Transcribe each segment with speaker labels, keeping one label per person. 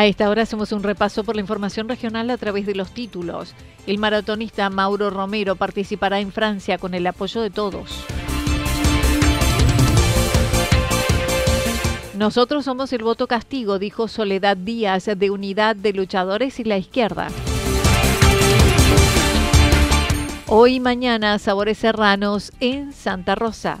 Speaker 1: A esta hora hacemos un repaso por la información regional a través de los títulos. El maratonista Mauro Romero participará en Francia con el apoyo de todos. Nosotros somos el voto castigo, dijo Soledad Díaz de Unidad de Luchadores y la Izquierda. Hoy y mañana, Sabores Serranos en Santa Rosa.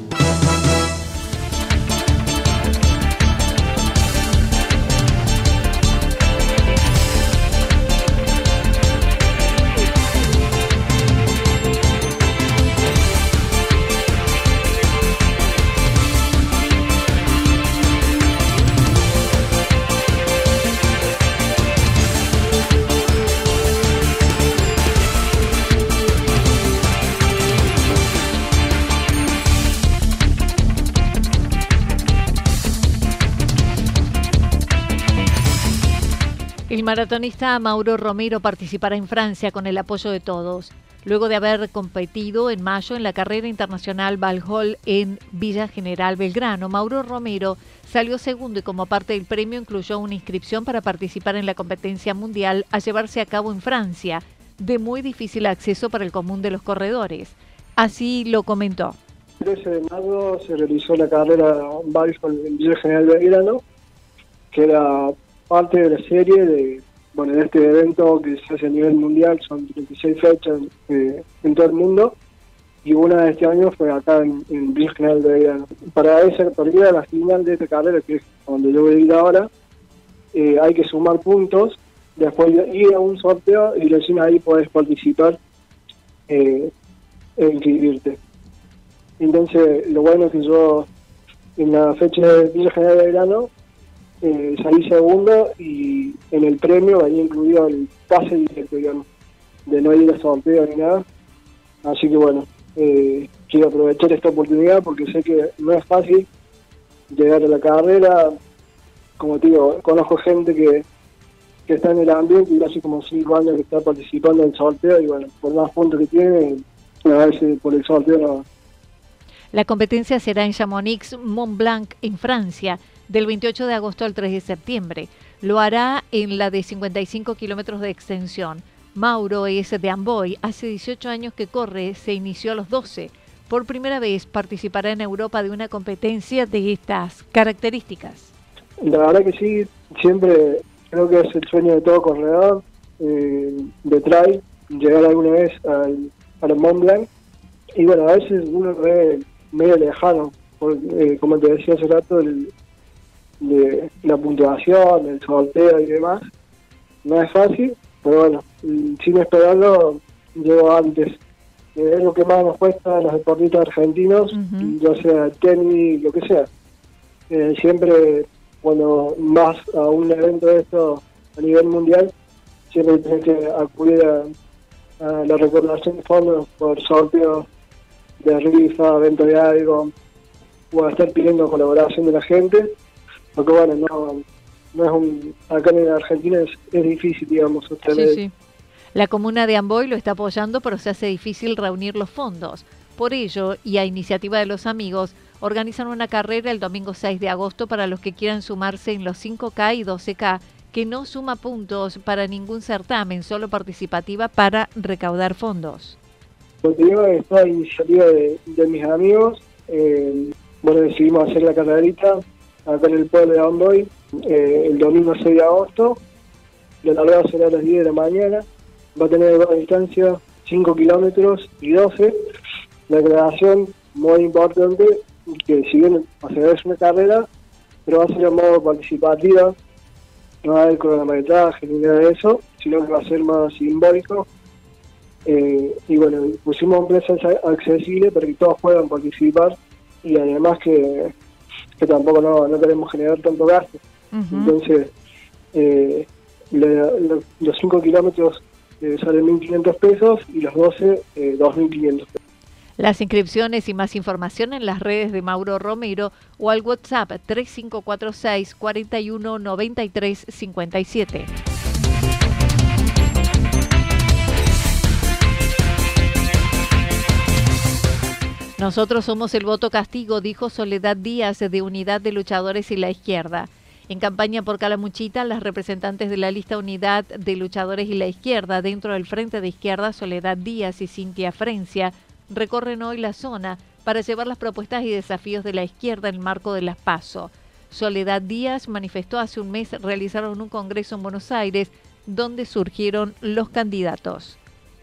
Speaker 1: Maratonista Mauro Romero participará en Francia con el apoyo de todos, luego de haber competido en mayo en la carrera internacional Valhall en Villa General Belgrano. Mauro Romero salió segundo y como parte del premio incluyó una inscripción para participar en la competencia mundial a llevarse a cabo en Francia, de muy difícil acceso para el común de los corredores. Así lo comentó.
Speaker 2: El 13 de mayo se realizó la carrera Valhall en Villa General Belgrano, que era parte de la serie de bueno de este evento que se hace a nivel mundial, son 36 fechas eh, en todo el mundo, y una de este año fue acá en, en Villa General de. Para esa partida, la final de esta carrera, que es donde yo voy a ir ahora, eh, hay que sumar puntos, después ir a un sorteo y recién ahí podés participar eh, e inscribirte. Entonces, lo bueno es que yo en la fecha de Villa de Belgrano eh, salí segundo y en el premio había incluido el pase directo, digamos, de no ir a sorteo ni nada. Así que bueno, eh, quiero aprovechar esta oportunidad porque sé que no es fácil llegar a la carrera. Como te digo, conozco gente que, que está en el ambiente y hace como cinco años que está participando en el sorteo y bueno, por más puntos que tiene, a veces por el sorteo no.
Speaker 1: La competencia será en Chamonix, Mont Blanc, en Francia del 28 de agosto al 3 de septiembre. Lo hará en la de 55 kilómetros de extensión. Mauro es de Amboy, hace 18 años que corre, se inició a los 12. Por primera vez participará en Europa de una competencia de estas características.
Speaker 2: La verdad que sí, siempre creo que es el sueño de todo corredor, eh, de trail, llegar alguna vez al, al Mont Blanc. Y bueno, a veces uno ve medio lejano, porque, eh, como te decía hace rato, el, de la puntuación, el sorteo y demás. No es fácil, pero bueno, sin esperarlo, llego antes. Eh, es lo que más nos cuesta a los deportistas argentinos, ya sea tenis, lo que sea. Eh, siempre cuando vas a un evento de esto a nivel mundial, siempre tienes que acudir a, la recordación de fondos por sorteo de rifa, evento de algo, o a estar pidiendo colaboración de la gente porque bueno, no, no es un, acá en Argentina es, es difícil, digamos,
Speaker 1: Sí, sí. La comuna de Amboy lo está apoyando, pero se hace difícil reunir los fondos. Por ello, y a iniciativa de los amigos, organizan una carrera el domingo 6 de agosto para los que quieran sumarse en los 5K y 12K, que no suma puntos para ningún certamen, solo participativa para recaudar fondos.
Speaker 2: Continuo esta iniciativa de, mis amigos. Eh, bueno, decidimos hacer la carrerita acá en el pueblo de Amboy eh, el domingo 6 de agosto. La largada será a las 10 de la mañana. Va a tener una distancia 5 kilómetros y 12. La aclaración muy importante que si bien va a ser una carrera, pero va a ser de modo participativa, no va a haber cronometraje ni nada de eso, sino que va a ser más simbólico. Eh, y bueno, pusimos un precio accesible para que todos puedan participar y además que, tampoco no, queremos generar tanto gasto. Entonces, eh, los 5 kilómetros eh, salen 1.500 pesos y los 12, 2.500 pesos.
Speaker 1: Las inscripciones y más información en las redes de Mauro Romero o al WhatsApp 3546 41 57. Nosotros somos el voto castigo, dijo Soledad Díaz de Unidad de Luchadores y la Izquierda. En campaña por Calamuchita, las representantes de la lista Unidad de Luchadores y la Izquierda dentro del Frente de Izquierda, Soledad Díaz y Cintia Frencia, recorren hoy la zona para llevar las propuestas y desafíos de la izquierda en el marco de las PASO. Soledad Díaz manifestó hace un mes realizaron un congreso en Buenos Aires donde surgieron los candidatos.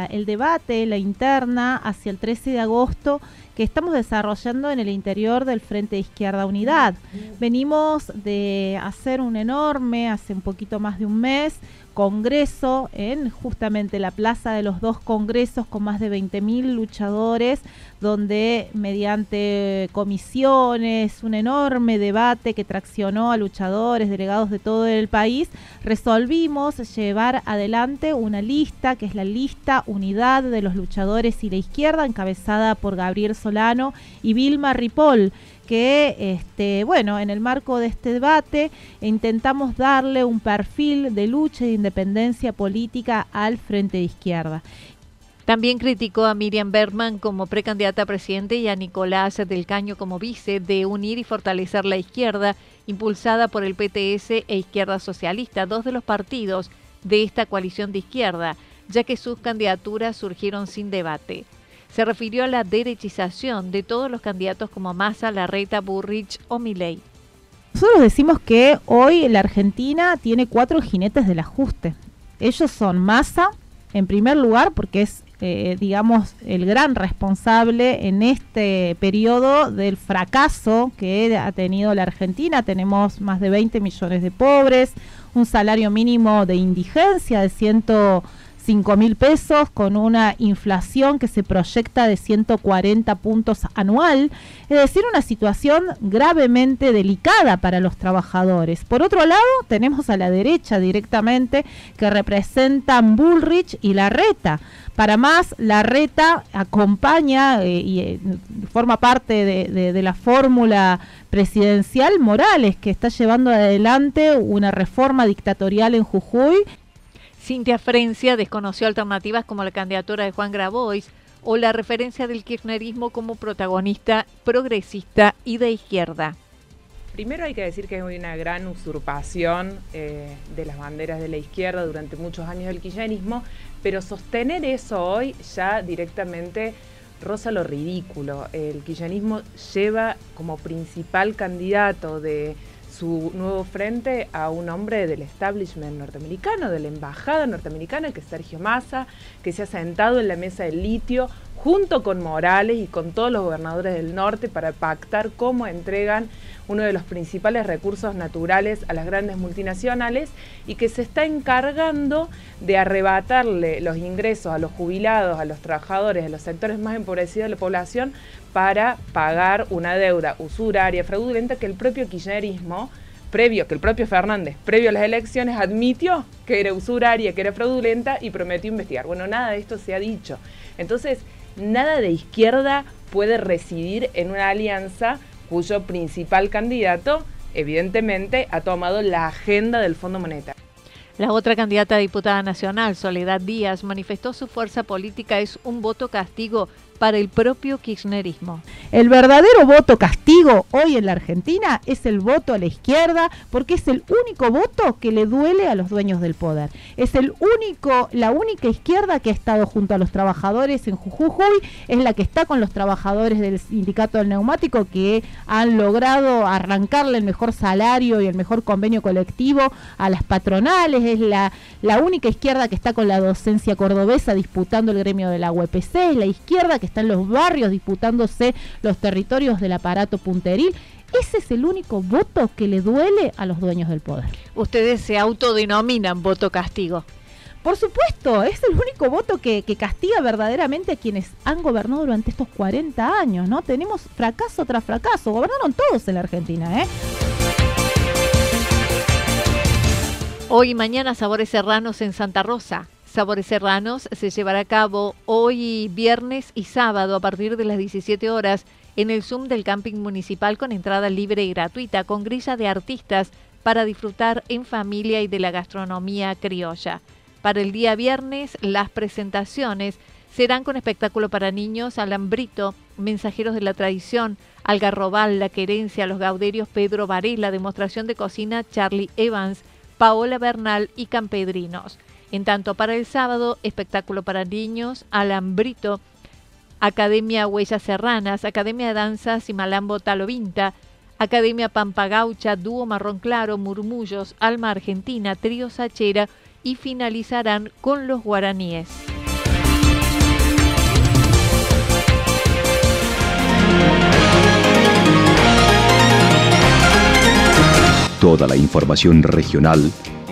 Speaker 3: El debate, la interna, hacia el 13 de agosto que estamos desarrollando en el interior del Frente de Izquierda Unidad. Venimos de hacer un enorme, hace un poquito más de un mes, congreso en justamente la Plaza de los Dos Congresos con más de 20.000 luchadores, donde mediante comisiones, un enorme debate que traccionó a luchadores, delegados de todo el país, resolvimos llevar adelante una lista que es la lista Unidad de los Luchadores y la Izquierda, encabezada por Gabriel Solano y Vilma Ripoll que, este, bueno, en el marco de este debate intentamos darle un perfil de lucha e de independencia política al Frente de Izquierda.
Speaker 1: También criticó a Miriam Bergman como precandidata a presidente y a Nicolás del Caño como vice de unir y fortalecer la izquierda, impulsada por el PTS e Izquierda Socialista, dos de los partidos de esta coalición de izquierda, ya que sus candidaturas surgieron sin debate se refirió a la derechización de todos los candidatos como Massa, Larreta, Burrich o Milei.
Speaker 3: Nosotros decimos que hoy la Argentina tiene cuatro jinetes del ajuste. Ellos son Massa, en primer lugar, porque es, eh, digamos, el gran responsable en este periodo del fracaso que ha tenido la Argentina. Tenemos más de 20 millones de pobres, un salario mínimo de indigencia de 100 5 mil pesos con una inflación que se proyecta de 140 puntos anual, es decir, una situación gravemente delicada para los trabajadores. Por otro lado, tenemos a la derecha directamente que representan Bullrich y Larreta. Para más, Larreta acompaña eh, y eh, forma parte de, de la fórmula presidencial Morales, que está llevando adelante una reforma dictatorial en Jujuy
Speaker 1: Cintia Frencia desconoció alternativas como la candidatura de Juan Grabois o la referencia del kirchnerismo como protagonista progresista y de izquierda.
Speaker 4: Primero hay que decir que hay una gran usurpación eh, de las banderas de la izquierda durante muchos años del kirchnerismo, pero sostener eso hoy ya directamente roza lo ridículo. El kirchnerismo lleva como principal candidato de su nuevo frente a un hombre del establishment norteamericano, de la embajada norteamericana, que es Sergio Massa, que se ha sentado en la mesa del litio junto con Morales y con todos los gobernadores del norte para pactar cómo entregan uno de los principales recursos naturales a las grandes multinacionales y que se está encargando de arrebatarle los ingresos a los jubilados, a los trabajadores, a los sectores más empobrecidos de la población para pagar una deuda usuraria, fraudulenta que el propio kirchnerismo previo, que el propio Fernández, previo a las elecciones, admitió que era usuraria, que era fraudulenta y prometió investigar. Bueno, nada de esto se ha dicho. Entonces, nada de izquierda puede residir en una alianza cuyo principal candidato, evidentemente, ha tomado la agenda del Fondo Monetario.
Speaker 1: La otra candidata a diputada nacional, Soledad Díaz, manifestó su fuerza política es un voto castigo para el propio kirchnerismo.
Speaker 3: El verdadero voto castigo hoy en la Argentina es el voto a la izquierda porque es el único voto que le duele a los dueños del poder. Es el único, la única izquierda que ha estado junto a los trabajadores en Jujuy, es la que está con los trabajadores del sindicato del neumático que han logrado arrancarle el mejor salario y el mejor convenio colectivo a las patronales, es la, la única izquierda que está con la docencia cordobesa disputando el gremio de la UPC, es la izquierda que está en los barrios disputándose los territorios del aparato punteril. Ese es el único voto que le duele a los dueños del poder.
Speaker 1: Ustedes se autodenominan voto castigo.
Speaker 3: Por supuesto, es el único voto que, que, castiga verdaderamente a quienes han gobernado durante estos 40 años, ¿no? Tenemos fracaso tras fracaso, gobernaron todos en la Argentina, ¿eh?
Speaker 1: Hoy y mañana Sabores Serranos en Santa Rosa. Sabores Serranos se llevará a cabo hoy viernes y sábado a partir de las 17 horas en el Zoom del camping municipal con entrada libre y gratuita con grilla de artistas para disfrutar en familia y de la gastronomía criolla. Para el día viernes las presentaciones serán con espectáculo para niños, Alambrito, Mensajeros de la Tradición, Algarrobal, La Querencia, Los Gauderios, Pedro Varela, Demostración de Cocina, Charlie Evans, Paola Bernal y Campedrinos. En tanto, para el sábado, espectáculo para niños, Alambrito, Academia Huellas Serranas, Academia de Danzas y Malambo Talovinta, Academia Pampagaucha, Dúo Marrón Claro, Murmullos, Alma Argentina, Trío Sachera y finalizarán con los guaraníes.
Speaker 5: Toda la información regional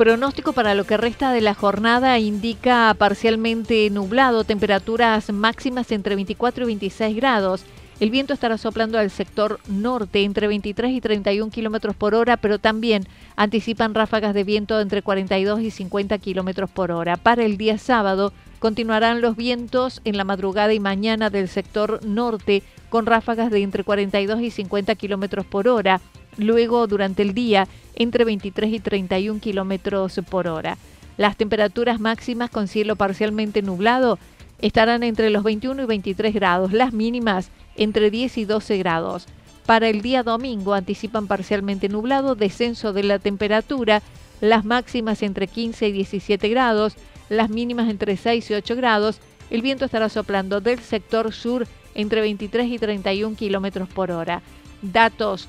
Speaker 1: Pronóstico para lo que resta de la jornada indica parcialmente nublado, temperaturas máximas entre 24 y 26 grados. El viento estará soplando al sector norte entre 23 y 31 kilómetros por hora, pero también anticipan ráfagas de viento entre 42 y 50 kilómetros por hora. Para el día sábado continuarán los vientos en la madrugada y mañana del sector norte con ráfagas de entre 42 y 50 kilómetros por hora. Luego, durante el día, entre 23 y 31 kilómetros por hora. Las temperaturas máximas con cielo parcialmente nublado estarán entre los 21 y 23 grados, las mínimas entre 10 y 12 grados. Para el día domingo anticipan parcialmente nublado, descenso de la temperatura, las máximas entre 15 y 17 grados, las mínimas entre 6 y 8 grados. El viento estará soplando del sector sur entre 23 y 31 kilómetros por hora. Datos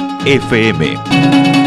Speaker 5: FM.